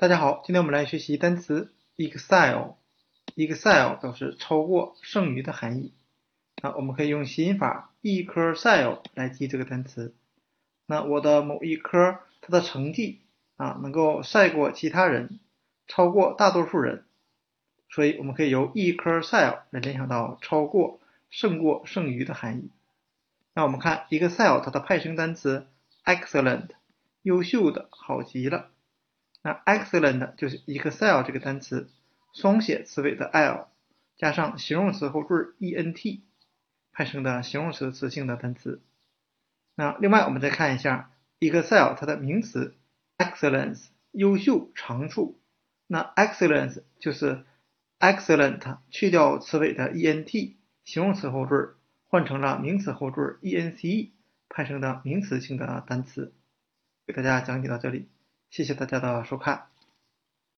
大家好，今天我们来学习单词 excel。excel 表示超过、剩余的含义。那我们可以用谐音法一科 cell 来记这个单词。那我的某一科它的成绩啊能够赛过其他人，超过大多数人，所以我们可以由一科 cell 来联想到超过、胜过、剩余的含义。那我们看 excel 它的派生单词 excellent，优秀的，好极了。那 excellent 就是 excel 这个单词双写词尾的 l 加上形容词后缀 ent 派生的形容词词性的单词。那另外我们再看一下 excel 它的名词 excellence 优秀长处。那 excellence 就是 excellent 去掉词尾的 ent 形容词后缀换成了名词后缀 ence 派生的名词性的单词。给大家讲解到这里。谢谢大家的收看。